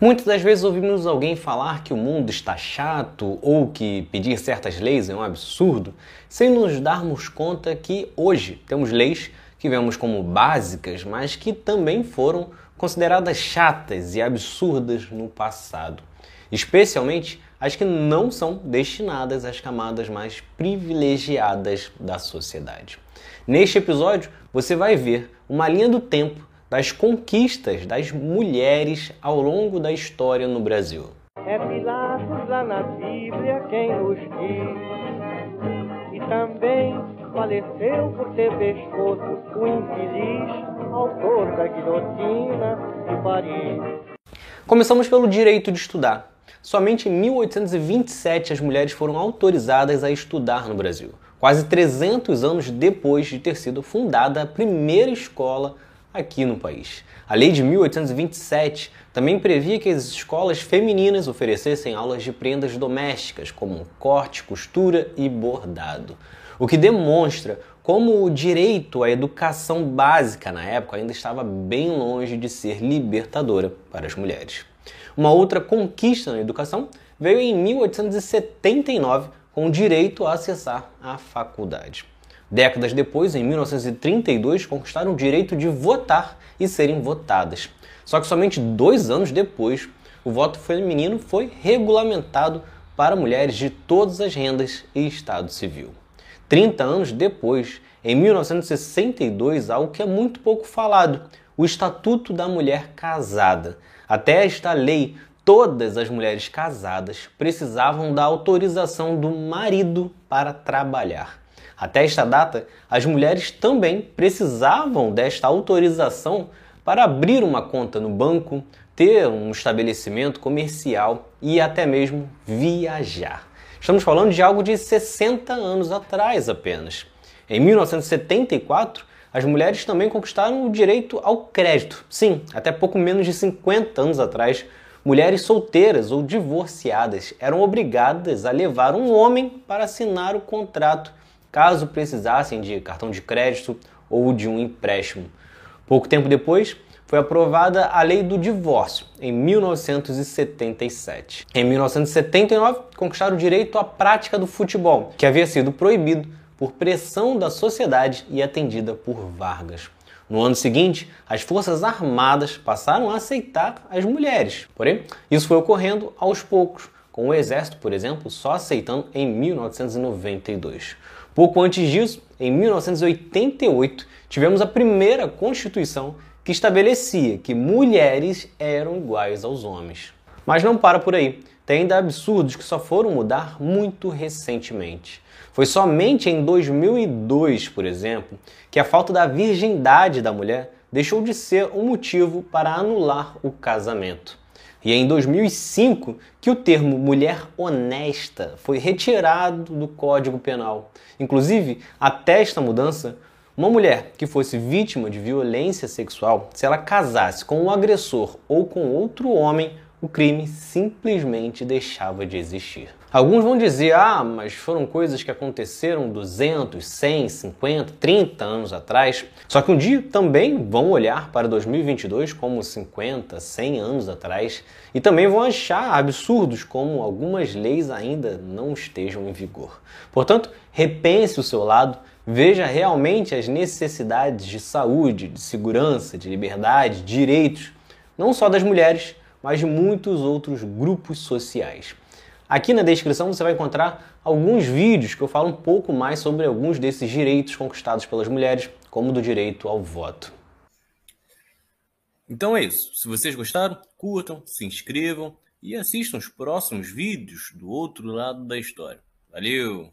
Muitas das vezes ouvimos alguém falar que o mundo está chato ou que pedir certas leis é um absurdo, sem nos darmos conta que hoje temos leis que vemos como básicas, mas que também foram consideradas chatas e absurdas no passado, especialmente as que não são destinadas às camadas mais privilegiadas da sociedade. Neste episódio, você vai ver uma linha do tempo das conquistas das mulheres ao longo da história no Brasil. É Pilatos lá na Bíblia quem nos diz, e também faleceu por ter pescoço o infeliz autor da guilhotina de Paris. Começamos pelo direito de estudar. Somente em 1827 as mulheres foram autorizadas a estudar no Brasil, quase 300 anos depois de ter sido fundada a primeira escola aqui no país. A lei de 1827 também previa que as escolas femininas oferecessem aulas de prendas domésticas, como corte, costura e bordado, o que demonstra como o direito à educação básica na época ainda estava bem longe de ser libertadora para as mulheres. Uma outra conquista na educação veio em 1879 com o direito a acessar a faculdade. Décadas depois, em 1932, conquistaram o direito de votar e serem votadas. Só que somente dois anos depois, o voto feminino foi regulamentado para mulheres de todas as rendas e estado civil. 30 anos depois, em 1962, algo que é muito pouco falado, o Estatuto da Mulher Casada. Até esta lei, todas as mulheres casadas precisavam da autorização do marido para trabalhar. Até esta data, as mulheres também precisavam desta autorização para abrir uma conta no banco, ter um estabelecimento comercial e até mesmo viajar. Estamos falando de algo de 60 anos atrás apenas. Em 1974, as mulheres também conquistaram o direito ao crédito. Sim, até pouco menos de 50 anos atrás, mulheres solteiras ou divorciadas eram obrigadas a levar um homem para assinar o contrato caso precisassem de cartão de crédito ou de um empréstimo. Pouco tempo depois, foi aprovada a Lei do Divórcio, em 1977. Em 1979, conquistaram o direito à prática do futebol, que havia sido proibido por pressão da sociedade e atendida por Vargas. No ano seguinte, as Forças Armadas passaram a aceitar as mulheres. Porém, isso foi ocorrendo aos poucos, com o Exército, por exemplo, só aceitando em 1992. Pouco antes disso, em 1988, tivemos a primeira Constituição que estabelecia que mulheres eram iguais aos homens. Mas não para por aí. Tem ainda absurdos que só foram mudar muito recentemente. Foi somente em 2002, por exemplo, que a falta da virgindade da mulher deixou de ser um motivo para anular o casamento. E é em 2005 que o termo mulher honesta foi retirado do Código Penal. Inclusive, até esta mudança, uma mulher que fosse vítima de violência sexual, se ela casasse com um agressor ou com outro homem, o crime simplesmente deixava de existir. Alguns vão dizer, ah, mas foram coisas que aconteceram 200, 100, 50, 30 anos atrás. Só que um dia também vão olhar para 2022 como 50, 100 anos atrás e também vão achar absurdos como algumas leis ainda não estejam em vigor. Portanto, repense o seu lado, veja realmente as necessidades de saúde, de segurança, de liberdade, direitos, não só das mulheres, mas de muitos outros grupos sociais. Aqui na descrição você vai encontrar alguns vídeos que eu falo um pouco mais sobre alguns desses direitos conquistados pelas mulheres, como do direito ao voto. Então é isso. Se vocês gostaram, curtam, se inscrevam e assistam os próximos vídeos do outro lado da história. Valeu!